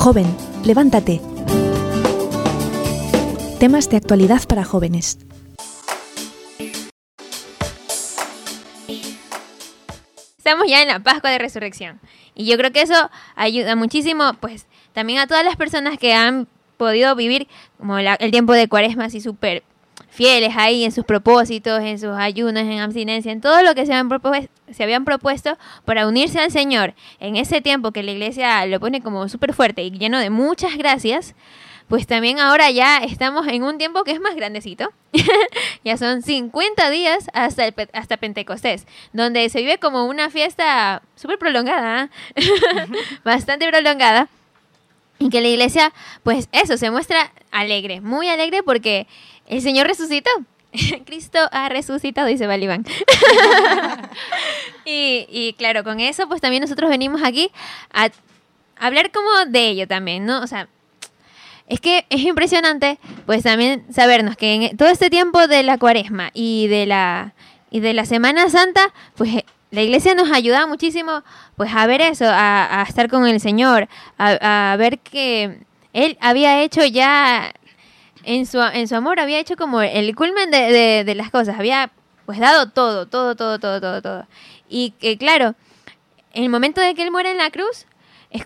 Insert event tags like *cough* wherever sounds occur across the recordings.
Joven, levántate. Temas de actualidad para jóvenes. Estamos ya en la Pascua de Resurrección. Y yo creo que eso ayuda muchísimo, pues, también a todas las personas que han podido vivir como el tiempo de cuaresma así súper fieles ahí en sus propósitos, en sus ayunos, en abstinencia, en todo lo que se habían, propuesto para unirse al Señor en ese tiempo que la iglesia lo pone como súper fuerte y lleno de muchas gracias, pues también ahora ya estamos en un tiempo que es más grandecito. *laughs* ya son 50 días hasta, hasta Pentecostés, donde se vive como una fiesta súper prolongada, ¿eh? *laughs* bastante prolongada. Y que la iglesia, pues eso, se muestra alegre, muy alegre porque el Señor resucitó. *laughs* Cristo ha resucitado, dice Balibán. *laughs* y, y claro, con eso, pues también nosotros venimos aquí a hablar como de ello también, ¿no? O sea, es que es impresionante, pues también sabernos que en todo este tiempo de la cuaresma y de la, y de la Semana Santa, pues la iglesia nos ayuda muchísimo pues a ver eso, a, estar con el Señor, a, ver que Él había hecho ya en su, en su amor había hecho como el culmen de, de, las cosas, había pues dado todo, todo, todo, todo, todo, todo. Y que claro, en el momento de que Él muere en la cruz,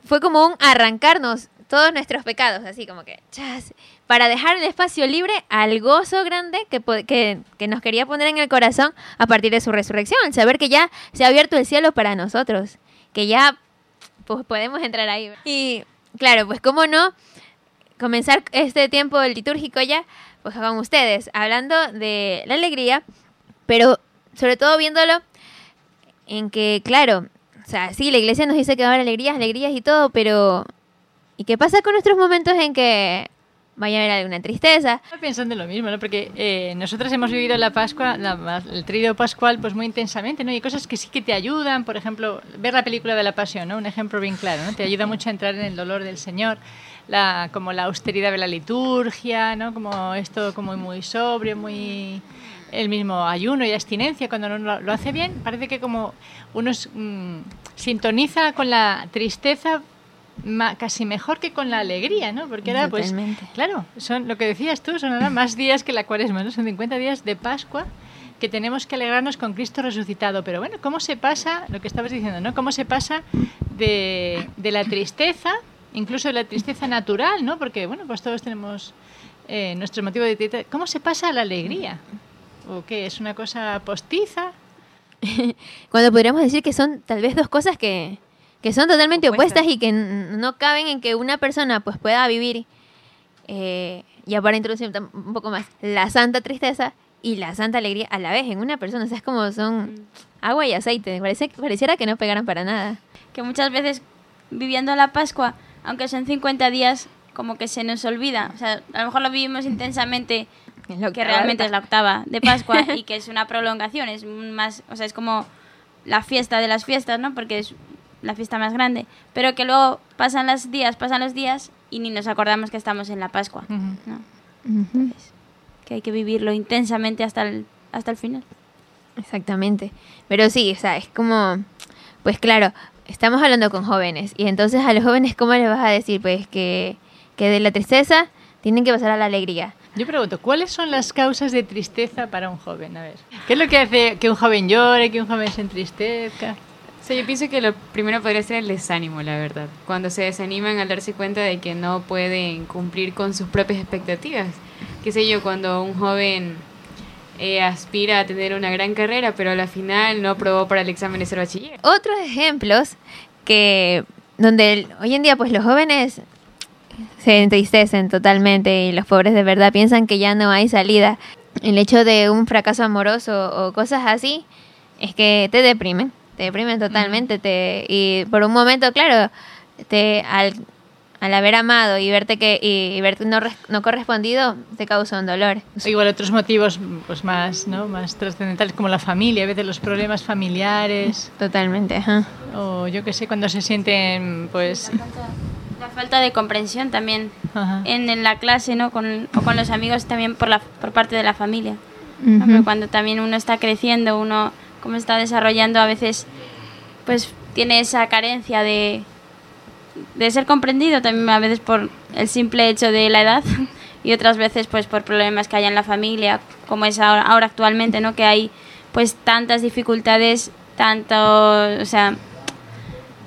fue como un arrancarnos todos nuestros pecados, así como que, chas, para dejar el espacio libre al gozo grande que, que, que, nos quería poner en el corazón a partir de su resurrección, saber que ya se ha abierto el cielo para nosotros, que ya pues, podemos entrar ahí. Y claro, pues cómo no, comenzar este tiempo litúrgico ya, pues con ustedes, hablando de la alegría, pero sobre todo viéndolo en que, claro, o sea, sí, la iglesia nos dice que va a haber alegrías, alegrías y todo, pero ¿y qué pasa con nuestros momentos en que vaya a haber alguna tristeza. Pensando en lo mismo, ¿no? Porque eh, nosotros hemos vivido la Pascua, el trío pascual, pues muy intensamente, ¿no? Y hay cosas que sí que te ayudan, por ejemplo, ver la película de la Pasión, ¿no? Un ejemplo bien claro, ¿no? Te ayuda mucho a entrar en el dolor del Señor, la, como la austeridad de la liturgia, ¿no? Como esto como muy sobrio, muy el mismo ayuno y abstinencia cuando uno lo, hace bien, parece que como uno mm, sintoniza con la tristeza casi mejor que con la alegría, ¿no? Porque ahora, pues, claro, son lo que decías tú, son ahora más días que la cuaresma, ¿no? Son 50 días de Pascua que tenemos que alegrarnos con Cristo resucitado. Pero bueno, ¿cómo se pasa, lo que estabas diciendo, ¿no? ¿Cómo se pasa de, de la tristeza, incluso la tristeza natural, ¿no? Porque, bueno, pues todos tenemos eh, nuestro motivo de tristeza. ¿Cómo se pasa a la alegría? ¿O qué? ¿Es una cosa postiza? *laughs* Cuando podríamos decir que son tal vez dos cosas que, que son totalmente opuestas, y que no caben en que una persona pues pueda vivir, eh, ya para introducir un poco más, la santa tristeza y la santa alegría a la vez en una persona. O sea, es como son mm. agua y aceite. Parece, pareciera que no pegaran para nada. Que muchas veces viviendo la Pascua, aunque son 50 días, como que se nos olvida. O sea, a lo mejor lo vivimos intensamente, *laughs* lo que realmente es la octava de Pascua *laughs* y que es una prolongación, es más, o sea, es como la fiesta de las fiestas, ¿no? Porque es la fiesta más grande, pero que luego pasan los días, pasan los días y ni nos acordamos que estamos en la Pascua. que hay que vivirlo intensamente hasta el, hasta el final. Exactamente. Pero sí, o sea, es como, pues claro, estamos hablando con jóvenes y entonces a los jóvenes, ¿cómo les vas a decir? Pues que, que de la tristeza tienen que pasar a la alegría. Yo pregunto, ¿cuáles son las causas de tristeza para un joven? A ver, ¿qué es lo que hace que un joven llore, que un joven se entristezca? Sí, yo pienso que lo primero podría ser el desánimo, la verdad. Cuando se desaniman al darse cuenta de que no pueden cumplir con sus propias expectativas. Qué sé yo, cuando un joven eh, aspira a tener una gran carrera, pero a la final no aprobó para el examen de ser bachiller. Otros ejemplos que donde hoy en día pues los jóvenes se entristecen totalmente y los pobres de verdad piensan que ya no hay salida. El hecho de un fracaso amoroso o cosas así es que te deprimen te deprimen totalmente. te Y por un momento, claro, te al, al haber amado y verte que y, verte no, no correspondido, te causa un dolor. Igual otros motivos pues más, ¿no? más trascendentales como la familia, a veces los problemas familiares. Totalmente, ajá. O yo qué sé, cuando se sienten pues la falta de comprensión también en, en, la clase, ¿no? Con, o con los amigos también por la por parte de la familia. Cuando también uno está creciendo, uno cómo está desarrollando, a veces pues tiene esa carencia de, de ser comprendido también a veces por el simple hecho de la edad *laughs* y otras veces pues por problemas que haya en la familia, como es ahora, ahora actualmente, ¿no? Que hay pues tantas dificultades, tanto, o sea,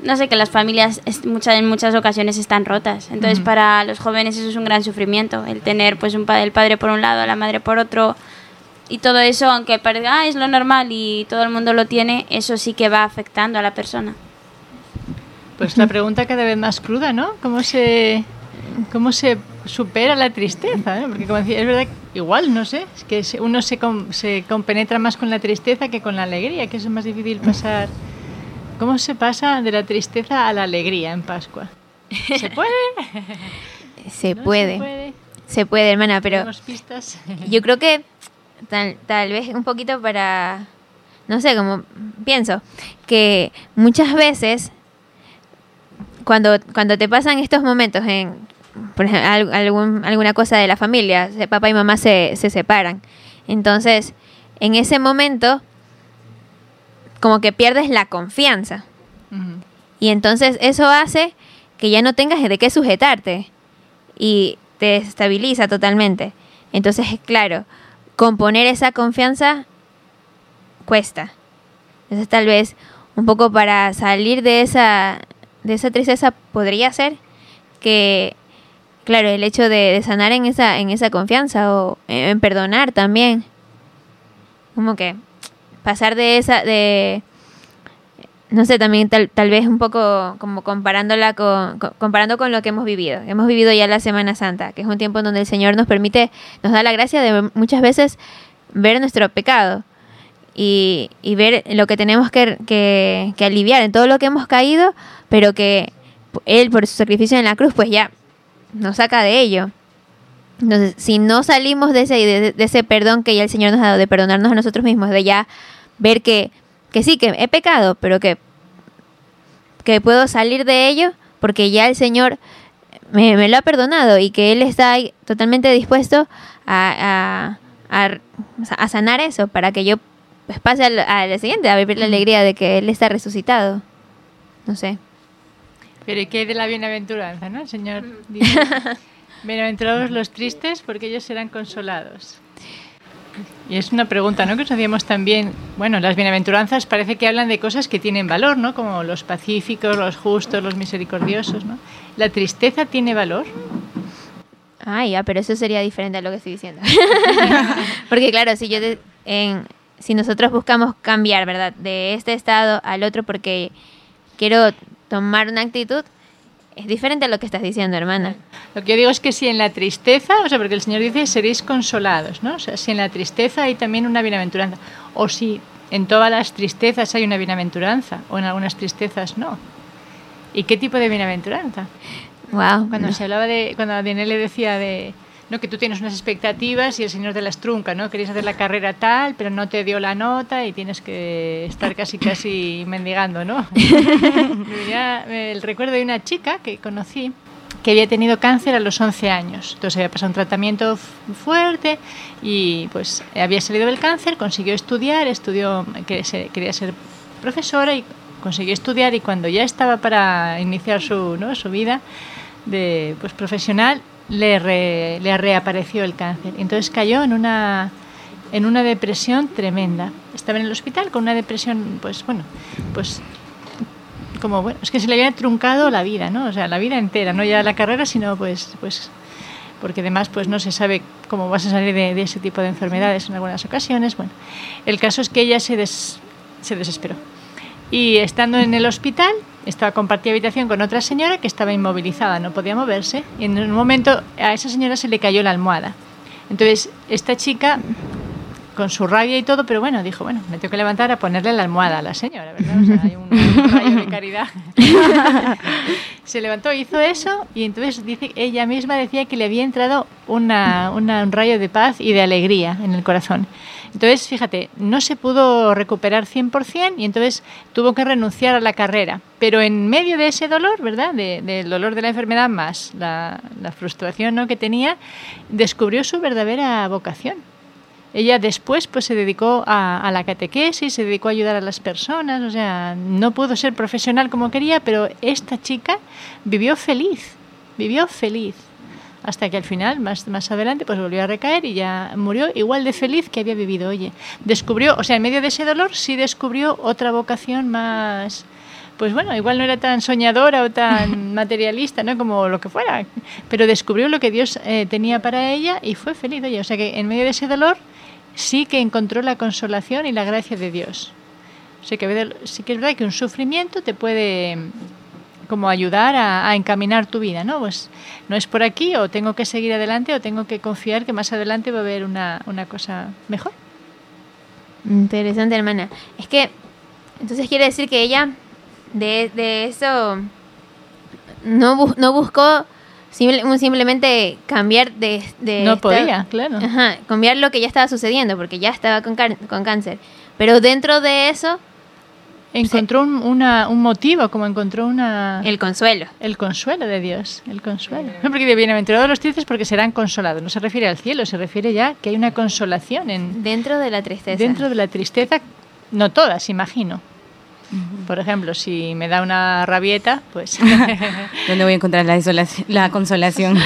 no sé, que las familias muchas, en muchas ocasiones están rotas. Entonces, para los jóvenes eso es un gran sufrimiento, el tener pues un pa- el padre por un lado, la madre por otro, y todo eso, aunque parezca, "Ah, es lo normal y todo el mundo lo tiene, eso sí que va afectando a la persona. Pues la pregunta cada vez más cruda, ¿no? ¿Cómo se, cómo se supera la tristeza? eh? Porque como decía, es verdad, que igual, no sé, es que uno se, com- se compenetra más con la tristeza que con la alegría, que es más difícil pasar. ¿Cómo se pasa de la tristeza a la alegría en Pascua? ¿Se puede? *laughs* Se ¿No puede. Se puede. Se puede, hermana, pero ¿Tenemos pistas? *laughs* yo creo que tal, tal vez un poquito para, no sé, como pienso, que muchas veces cuando, cuando te pasan estos momentos en, por ejemplo, al- algún- alguna cosa de la familia, papá y mamá se, se separan, entonces en ese momento como que pierdes la confianza. Y entonces eso hace que ya no tengas de qué sujetarte y te estabiliza totalmente. Entonces, claro, componer esa confianza cuesta. Entonces, tal vez un poco para salir de esa de esa tristeza podría ser que claro, el hecho de, sanar en esa en esa confianza o en, perdonar también. Como que pasar de esa de no sé, también tal, tal vez un poco como comparándola con, co- comparando con lo que hemos vivido. Hemos vivido ya la Semana Santa, que es un tiempo en donde el Señor nos permite, nos da la gracia de muchas veces ver nuestro pecado y, y ver lo que tenemos que, aliviar en todo lo que hemos caído, pero que Él por su sacrificio en la cruz pues ya nos saca de ello. Entonces, si no salimos de ese, de, ese perdón que ya el Señor nos ha dado, de perdonarnos a nosotros mismos, de ya ver que, que sí, que he pecado, pero que, que puedo salir de ello porque ya el Señor me, lo ha perdonado y que Él está totalmente dispuesto a- a sanar eso para que yo pues, pase al, al siguiente, a vivir la alegría de que Él está resucitado. No sé. Pero ¿y qué hay de la bienaventuranza, no? El Señor dice, *laughs* bienaventurados los tristes porque ellos serán consolados. Y es una pregunta, ¿no? Que nos hacíamos también. Bueno, las bienaventuranzas parece que hablan de cosas que tienen valor, ¿no? Como los pacíficos, los justos, los misericordiosos, ¿no? ¿La tristeza tiene valor? Ah, ya, pero eso sería diferente a lo que estoy diciendo. *laughs* *laughs* Porque claro, si yo en, si nosotros buscamos cambiar, ¿verdad? De este estado al otro porque quiero tomar una actitud, es diferente a lo que estás diciendo, hermana. Lo que yo digo es que si en la tristeza, o sea, porque el Señor dice seréis consolados, ¿no? O sea, si en la tristeza hay también una bienaventuranza, o si en todas las tristezas hay una bienaventuranza, o en algunas tristezas no. ¿Y qué tipo de bienaventuranza? Wow. Cuando se hablaba de, cuando Daniel le decía de, no, que tú tienes unas expectativas y el Señor te las trunca, ¿no? Querías hacer la carrera tal, pero no te dio la nota y tienes que estar casi, casi *laughs* mendigando, ¿no? *laughs* Venía el recuerdo de una chica que conocí que había tenido cáncer a los 11 años. Entonces había pasado un tratamiento fuerte y pues había salido del cáncer, consiguió estudiar, estudió, quería ser, quería ser profesora y consiguió estudiar y cuando ya estaba para iniciar su, ¿no? su vida de pues profesional le, re- le reapareció el cáncer. Entonces cayó en una en una depresión tremenda. Estaba en el hospital con una depresión, pues bueno, pues como bueno, es que se le había truncado la vida, ¿no? O sea, la vida entera, no ya la carrera, sino pues pues porque además pues no se sabe cómo vas a salir de, de ese tipo de enfermedades en algunas ocasiones. Bueno, el caso es que ella se, des- se desesperó. Y estando en el hospital, estaba compartía habitación con otra señora que estaba inmovilizada, no podía moverse. Y en un momento a esa señora se le cayó la almohada. Entonces, esta chica, con su rabia y todo, pero bueno, dijo, bueno, me tengo que levantar a ponerle la almohada a la señora, ¿verdad? Hay un, rayo de caridad. *laughs* se levantó, hizo eso y entonces ella misma decía que le había entrado una- un rayo de paz y de alegría en el corazón. Entonces, fíjate, no se pudo recuperar 100% y entonces tuvo que renunciar a la carrera. Pero en medio de ese dolor, ¿verdad? De- del dolor de la enfermedad más la, frustración ¿no? que tenía, descubrió su verdadera vocación. ella después pues se dedicó a, a, la catequesis, se dedicó a ayudar a las personas, o sea, no pudo ser profesional como quería, pero esta chica vivió feliz, vivió feliz. Hasta que al final, más, más adelante, pues volvió a recaer y ya murió igual de feliz que había vivido. Oye, descubrió, o sea, en medio de ese dolor sí descubrió otra vocación más, pues bueno, igual no era tan soñadora o tan *laughs* materialista, ¿no? Como lo que fuera, pero descubrió lo que Dios eh, tenía para ella y fue feliz, oye, o sea que en medio de ese dolor sí que encontró la consolación y la gracia de Dios. O sea que sí que es verdad que un sufrimiento te puede como ayudar a, a, encaminar tu vida, ¿no? Pues no es por aquí o tengo que seguir adelante o tengo que confiar que más adelante va a haber una, una cosa mejor. Interesante, hermana. Es que, entonces quiere decir que ella de, de eso no, bu no buscó simple, simplemente cambiar de... de no podía, claro. Ajá, cambiar lo que ya estaba sucediendo, porque ya estaba con, con cáncer. Pero dentro de eso... Encontró un, una, un motivo, como encontró una... El consuelo. El consuelo de Dios, el consuelo. Porque de bienaventurados los tristes porque serán consolados. No se refiere al cielo, se refiere ya que hay una consolación en... Dentro de la tristeza. Dentro de la tristeza, no todas, imagino. Por ejemplo, si me da una rabieta, pues... *laughs* ¿Dónde voy a encontrar la, la consolación?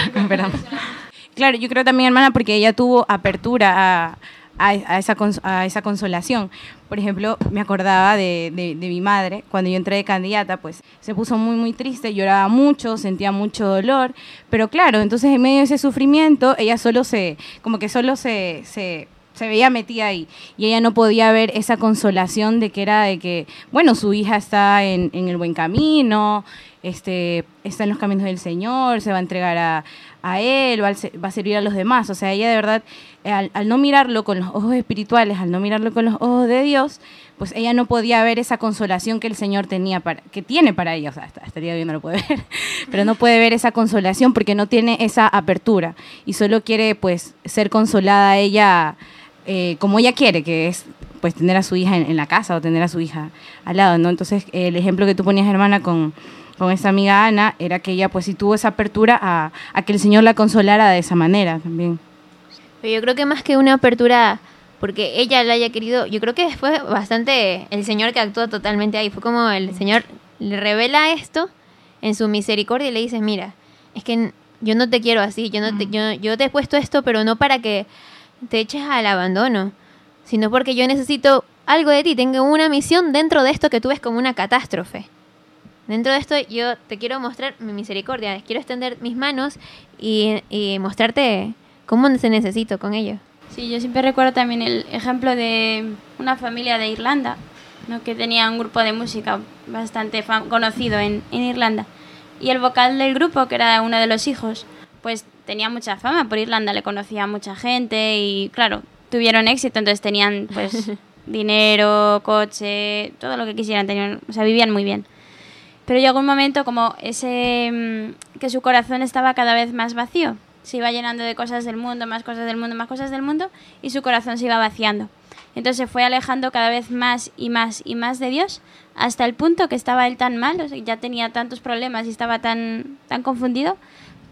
*laughs* claro, yo creo también, hermana, porque ella tuvo apertura a, a, esa, a esa consolación. Por ejemplo, me acordaba de, de, de, mi madre, cuando yo entré de candidata, pues se puso muy, muy triste, lloraba mucho, sentía mucho dolor, pero claro, entonces en medio de ese sufrimiento, ella solo se, como que solo se, se se veía metida ahí. Y ella no podía ver esa consolación de que era de que, bueno, su hija está en, en el buen camino, este, está en los caminos del Señor, se va a entregar a, a Él, va a, va a, servir a los demás. O sea, ella de verdad, al, al, no mirarlo con los ojos espirituales, al no mirarlo con los ojos de Dios, pues ella no podía ver esa consolación que el Señor tenía para, que tiene para ella. O sea, hasta, hasta el no lo puede *laughs* ver, pero no puede ver esa consolación porque no tiene esa apertura y solo quiere pues ser consolada ella eh, como ella quiere, que es pues tener a su hija en, en, la casa o tener a su hija al lado, ¿no? Entonces, el ejemplo que tú ponías, hermana, con, con esta amiga Ana, era que ella pues sí tuvo esa apertura a, a que el Señor la consolara de esa manera también. Pero yo creo que más que una apertura porque ella la haya querido, yo creo que fue bastante el Señor que actuó totalmente ahí, fue como el Señor le revela esto en su misericordia y le dice, mira, es que yo no te quiero así, yo no te, yo, yo te he puesto esto, pero no para que te eches al abandono, sino porque yo necesito algo de ti, tengo una misión dentro de esto que tú ves como una catástrofe. Dentro de esto yo te quiero mostrar mi misericordia, quiero extender mis manos y, y mostrarte cómo se necesito con ello. Sí, yo siempre recuerdo también el ejemplo de una familia de Irlanda, ¿no? que tenía un grupo de música bastante conocido en, en Irlanda. Y el vocal del grupo, que era uno de los hijos, pues tenía mucha fama por Irlanda, le conocía a mucha gente y claro, tuvieron éxito, entonces tenían pues *laughs* dinero, coche, todo lo que quisieran, tenían, o sea, vivían muy bien. Pero llegó un momento como ese que su corazón estaba cada vez más vacío, se iba llenando de cosas del mundo, más cosas del mundo, más cosas del mundo y su corazón se iba vaciando. Entonces fue alejando cada vez más y más y más de Dios hasta el punto que estaba él tan mal, o sea, ya tenía tantos problemas y estaba tan tan confundido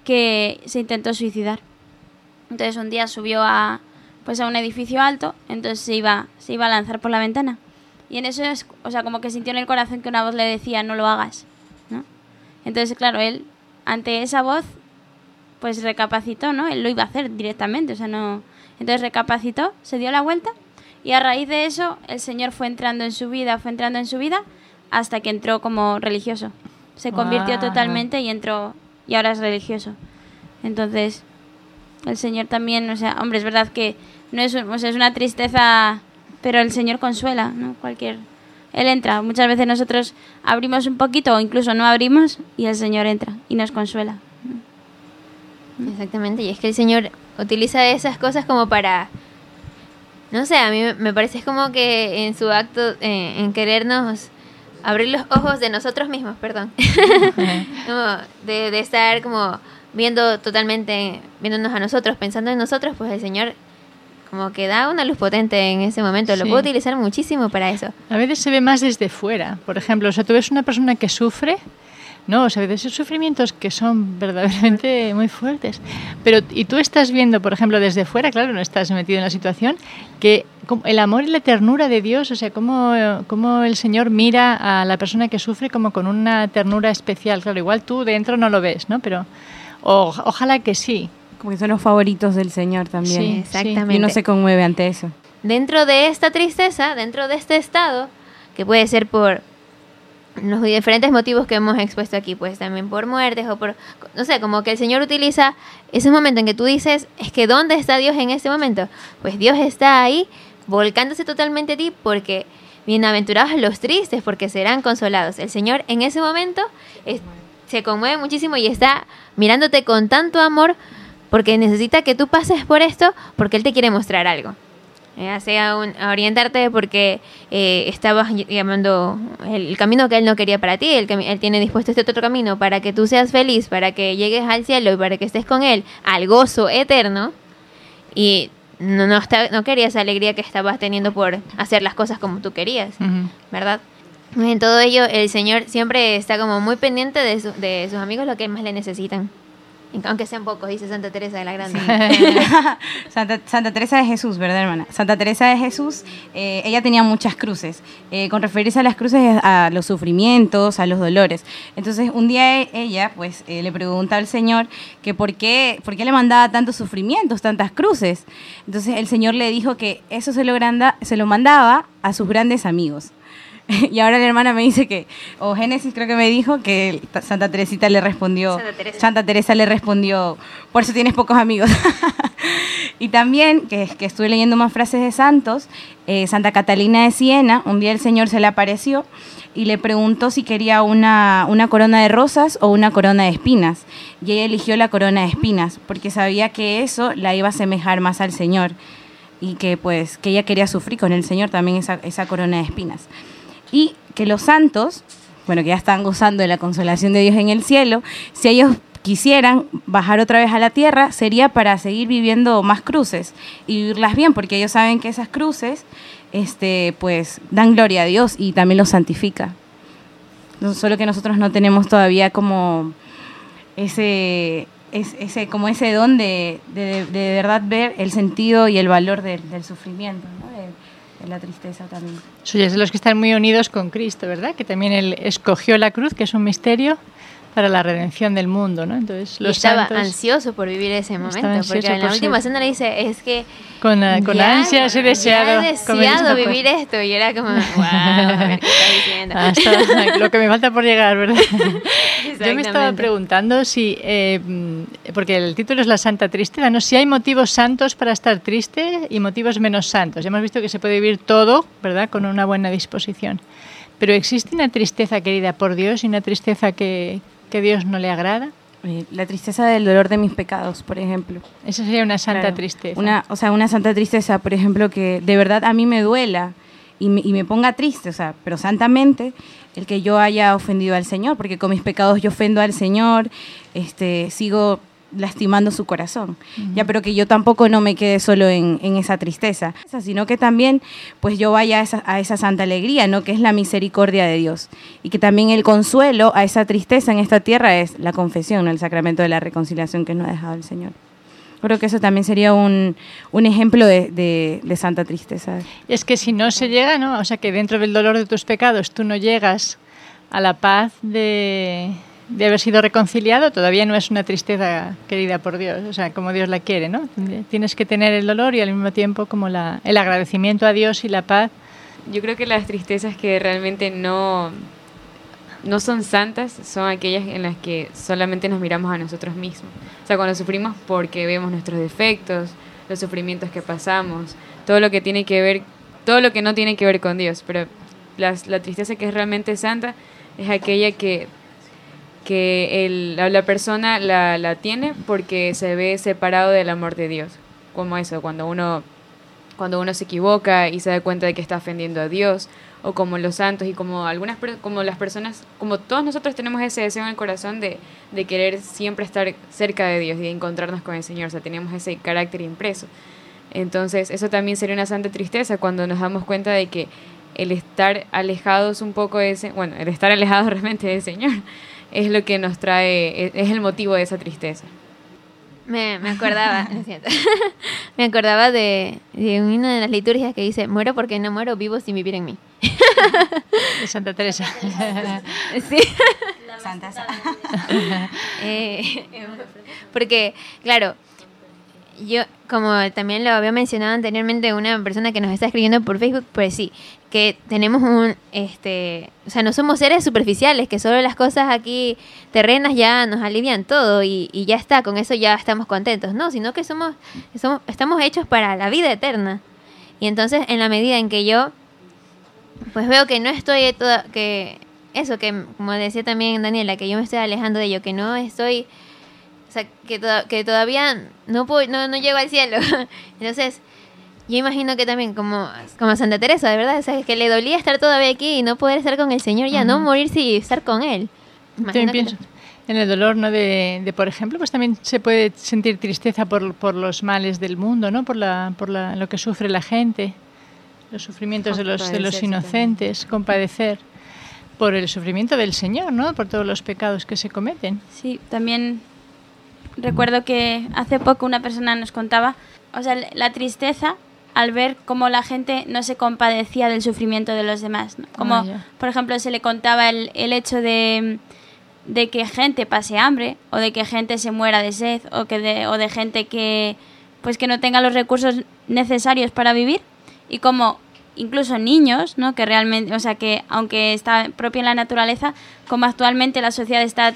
que se intentó suicidar. Entonces un día subió a pues a un edificio alto, entonces se iba se iba a lanzar por la ventana. Y en eso es, o sea, como que sintió en el corazón que una voz le decía, "No lo hagas". Entonces, claro, él ante esa voz pues recapacitó, ¿no? Él lo iba a hacer directamente, o sea, no entonces recapacitó, se dio la vuelta y a raíz de eso el Señor fue entrando en su vida, fue entrando en su vida hasta que entró como religioso. Se convirtió wow. totalmente y entró y ahora es religioso. Entonces, el Señor también, o sea, hombre, es verdad que no es, o sea, es una tristeza, pero el Señor consuela, ¿no? Cualquier él entra. Muchas veces nosotros abrimos un poquito o incluso no abrimos y el Señor entra y nos consuela. Exactamente, y es que el Señor utiliza esas cosas como para no sé, a mí me parece como que en su acto eh, en querernos abrir los ojos de nosotros mismos, perdón. *laughs* como de, de, estar como viendo totalmente, viéndonos a nosotros, pensando en nosotros, pues el Señor como que da una luz potente en ese momento. Lo sí. puedo utilizar muchísimo para eso. A veces se ve más desde fuera. Por ejemplo, o sea, tú ves una persona que sufre, No, o sea, de esos sufrimientos que son verdaderamente *laughs* muy fuertes. Pero, y tú estás viendo, por ejemplo, desde fuera, claro, no estás metido en la situación, que el amor y la ternura de Dios, o sea, cómo, cómo el Señor mira a la persona que sufre como con una ternura especial. Claro, igual tú dentro no lo ves, ¿no? Pero ojalá que sí. Como que son los favoritos del Señor también. Sí, exactamente. Y uno se conmueve ante eso. Dentro de esta tristeza, dentro de este estado, que puede ser por los diferentes motivos que hemos expuesto aquí, pues también por muertes o por, no sé, como que el Señor utiliza ese momento en que tú dices, es que ¿dónde está Dios en este momento? Pues Dios está ahí volcándose totalmente a ti porque bienaventurados los tristes porque serán consolados. El Señor en ese momento se conmueve muchísimo y está mirándote con tanto amor porque necesita que tú pases por esto porque Él te quiere mostrar algo. Ya sea orientarte porque eh, estabas llamando el, camino que Él no quería para ti, el, Él tiene dispuesto este otro camino para que tú seas feliz, para que llegues al cielo y para que estés con Él, al gozo eterno. Y no, no, no querías esa alegría que estabas teniendo por hacer las cosas como tú querías, ¿verdad? En todo ello, el Señor siempre está como muy pendiente de, de sus amigos, lo que más le necesitan. Aunque sean pocos, dice Santa Teresa de la Grande. *laughs* Santa, Teresa de Jesús, ¿verdad, hermana? Santa Teresa de Jesús, eh, ella tenía muchas cruces. Eh, con referirse a las cruces, a los sufrimientos, a los dolores. Entonces, un día e, ella, pues, eh, le pregunta al Señor que por qué, por qué le mandaba tantos sufrimientos, tantas cruces. Entonces, el Señor le dijo que eso se lo, se lo mandaba a sus grandes amigos. *laughs* y ahora la hermana me dice que, o Génesis creo que me dijo que Santa Teresita le respondió, Santa Teresa, le respondió, por eso tienes pocos amigos. *laughs* y también, que, que estuve leyendo más frases de santos, eh, Santa Catalina de Siena, un día el Señor se le apareció y le preguntó si quería una, una corona de rosas o una corona de espinas. Y ella eligió la corona de espinas, porque sabía que eso la iba a asemejar más al Señor y que pues que ella quería sufrir con el Señor también esa, esa corona de espinas y que los santos, bueno, que ya están gozando de la consolación de Dios en el cielo, si ellos quisieran bajar otra vez a la tierra, sería para seguir viviendo más cruces y vivirlas bien, porque ellos saben que esas cruces, este, pues, dan gloria a Dios y también los santifica. solo que nosotros no tenemos todavía como ese, ese, como ese don de, de, verdad ver el sentido y el valor del sufrimiento. ¿no? La tristeza también. Soy de los que están muy unidos con Cristo, ¿verdad? Que también Él escogió la cruz, que es un misterio para la redención del mundo, ¿no? Entonces, los estaba ansioso por vivir ese momento, porque en la última escena le dice, es que... Con, uh, con ansias he deseado, he deseado vivir esto, y era como, *laughs* wow, ¿qué diciendo? Hasta lo que me falta por llegar, ¿verdad? *laughs* Yo me estaba preguntando si, eh, porque el título es La Santa Tristeza, ¿no? Si hay motivos santos para estar triste y motivos menos santos. Hemos visto que se puede vivir todo, ¿verdad? Con una buena disposición. Pero existe una tristeza querida por Dios y una tristeza que, que Dios no le agrada. Eh, la tristeza del dolor de mis pecados, por ejemplo. Esa sería una santa tristeza. Una, o sea, una santa tristeza, por ejemplo, que de verdad a mí me duela y me, y me ponga triste, o sea, pero santamente el que yo haya ofendido al Señor, porque con mis pecados yo ofendo al Señor, este, sigo lastimando su corazón. Ya, pero que yo tampoco no me quede solo en, esa tristeza, sino que también pues yo vaya a esa, a esa, santa alegría, ¿no? Que es la misericordia de Dios. Y que también el consuelo a esa tristeza en esta tierra es la confesión, el sacramento de la reconciliación que nos ha dejado el Señor. Creo que eso también sería un, un ejemplo de, de, de, santa tristeza. Es que si no se llega, ¿no? O sea, que dentro del dolor de tus pecados tú no llegas a la paz de, de haber sido reconciliado todavía no es una tristeza querida por Dios, o sea, como Dios la quiere, ¿no? Tienes que tener el dolor y al mismo tiempo como la, el agradecimiento a Dios y la paz. Yo creo que las tristezas que realmente no, no son santas son aquellas en las que solamente nos miramos a nosotros mismos. O sea, cuando sufrimos porque vemos nuestros defectos, los sufrimientos que pasamos, todo lo que tiene que ver, todo lo que no tiene que ver con Dios, pero la, la tristeza que es realmente santa es aquella que que el, la persona la, la, tiene porque se ve separado del amor de Dios. Como eso, cuando uno, cuando uno se equivoca y se da cuenta de que está ofendiendo a Dios, o como los santos y como algunas como las personas, como todos nosotros tenemos ese deseo en el corazón de, de querer siempre estar cerca de Dios y de encontrarnos con el Señor, o sea, tenemos ese carácter impreso. Entonces, eso también sería una santa tristeza cuando nos damos cuenta de que el estar alejados un poco de ese, bueno, el estar alejados *laughs* realmente del Señor, es lo que nos trae, es, es el motivo de esa tristeza. Me, me acordaba, *laughs* lo siento. *laughs* me acordaba de, de una de las liturgias que dice, muero porque no muero, vivo sin vivir en mí. De Santa Teresa. *laughs* Sí. Santa. Eh, porque, claro, yo, como también lo había mencionado anteriormente una persona que nos está escribiendo por Facebook, pues sí, que tenemos un, este, o sea, no somos seres superficiales, que solo las cosas aquí terrenas ya nos alivian todo y, y ya está, con eso ya estamos contentos, no, sino que somos, somos, estamos hechos para la vida eterna. Y entonces, en la medida en que yo, pues veo que no estoy toda, que eso, que como decía también Daniela, que yo me estoy alejando de ello, que no estoy, o sea, que, toda- que todavía no, puedo, no, no llego al cielo. *laughs* Entonces, yo imagino que también como, como Santa Teresa, de verdad, o sea, que le dolía estar todavía aquí y no poder estar con el Señor ya, no morirse y estar con Él. También pienso en el dolor, ¿no? De, de, por ejemplo, pues también se puede sentir tristeza por, por los males del mundo, ¿no? Por, la, por la, lo que sufre la gente, los sufrimientos de los, de los inocentes, compadecer por el sufrimiento del Señor, ¿no? Por todos los pecados que se cometen. Sí, también recuerdo que hace poco una persona nos contaba, o sea, la tristeza al ver cómo la gente no se compadecía del sufrimiento de los demás. ¿no? Como, Ah, por ejemplo, se le contaba el, el hecho de, de que gente pase hambre o de que gente se muera de sed o, que de, o de gente que, pues que no tenga los recursos necesarios para vivir y como incluso niños, ¿no? Que realmente, o sea, que aunque está propio en la naturaleza, como actualmente la sociedad está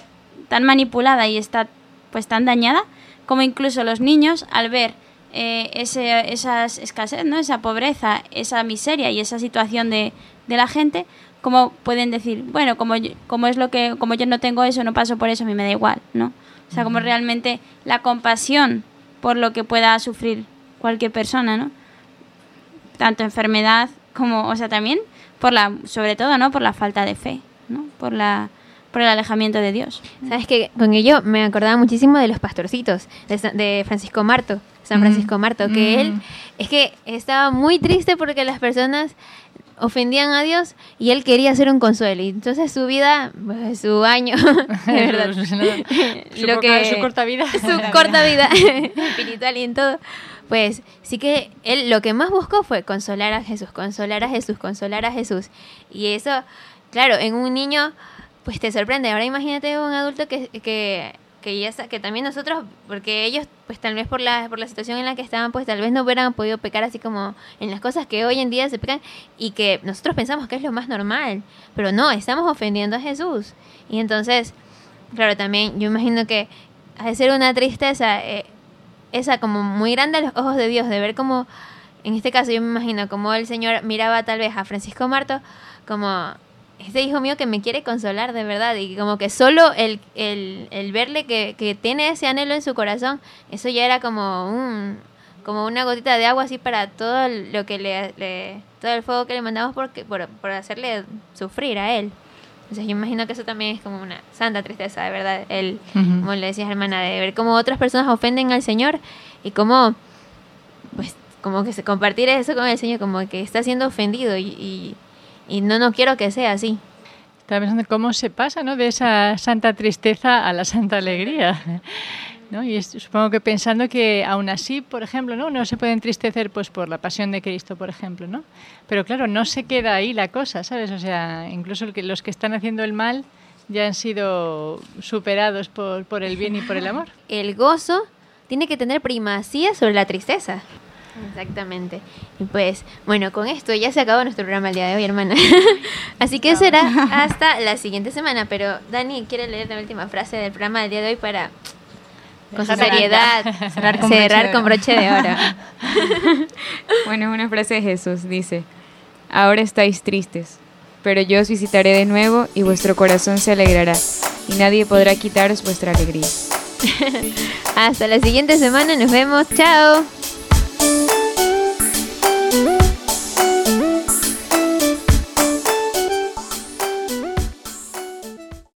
tan manipulada y está pues tan dañada, como incluso los niños al ver eh, ese, esas escasez, ¿no? Esa pobreza, esa miseria y esa situación de, de la gente, como pueden decir, bueno, como yo, como es lo que, como yo no tengo eso, no paso por eso, a mí me da igual, ¿no? O sea, como realmente la compasión por lo que pueda sufrir cualquier persona, ¿no? tanto enfermedad como, o sea, también por la, sobre todo, ¿no? Por la falta de fe, ¿no? Por la, por el alejamiento de Dios. ¿Sabes que Con ello me acordaba muchísimo de los pastorcitos, de, Sa- de Francisco Marto, San Francisco Marto, que él, es que estaba muy triste porque las personas ofendían a Dios y él quería hacer un consuelo. Y entonces su vida, pues, su año, *laughs* de verdad, *laughs* *laughs* su, lo poca- que- su corta vida. su corta vida espiritual y en todo, pues sí que él lo que más buscó fue consolar a Jesús, consolar a Jesús, consolar a Jesús. Y eso, claro, en un niño, pues te sorprende. Ahora imagínate un adulto que, que, que ya que también nosotros, porque ellos, pues tal vez por la, por la situación en la que estaban, pues tal vez no hubieran podido pecar así como en las cosas que hoy en día se pecan y que nosotros pensamos que es lo más normal. Pero no, estamos ofendiendo a Jesús. Y entonces, claro, también yo imagino que ha de ser una tristeza eh, esa como muy grande a los ojos de Dios, de ver como, en este caso yo me imagino como el Señor miraba tal vez a Francisco Marto como este hijo mío que me quiere consolar de verdad y como que solo el, el, el verle que, que tiene ese anhelo en su corazón, eso ya era como un como una gotita de agua así para todo lo que le, le- todo el fuego que le mandamos porque, por, por hacerle sufrir a él. Entonces yo imagino que eso también es como una santa tristeza, de verdad, el, Ujú. como le decías hermana, de ver cómo otras personas ofenden al Señor y cómo, pues, como que se compartir eso con el Señor, como que está siendo ofendido y, y, y no, no quiero que sea así. Estaba pensando cómo se pasa ¿no? de esa santa tristeza a la santa alegría. *laughs* ¿no? Y supongo que pensando que aún así, por ejemplo, ¿no? no se puede entristecer pues, por la pasión de Cristo, por ejemplo. ¿no? Pero claro, no se queda ahí la cosa, ¿sabes? O sea, incluso los que están haciendo el mal ya han sido superados por, por el bien y por el amor. El gozo tiene que tener primacía sobre la tristeza. Exactamente. Y pues, bueno, con esto ya se acabó nuestro programa el día de hoy, hermana. *laughs* Así que será *laughs* hasta la siguiente semana. Pero Dani quiere leer la última frase del programa del día de hoy para, con seriedad, Cerrar con broche de oro. *laughs* Bueno, es una frase de Jesús, dice, ahora estáis tristes, pero yo os visitaré de nuevo y vuestro corazón se alegrará, y nadie podrá quitaros vuestra alegría. Hasta la siguiente semana, nos vemos. Chao.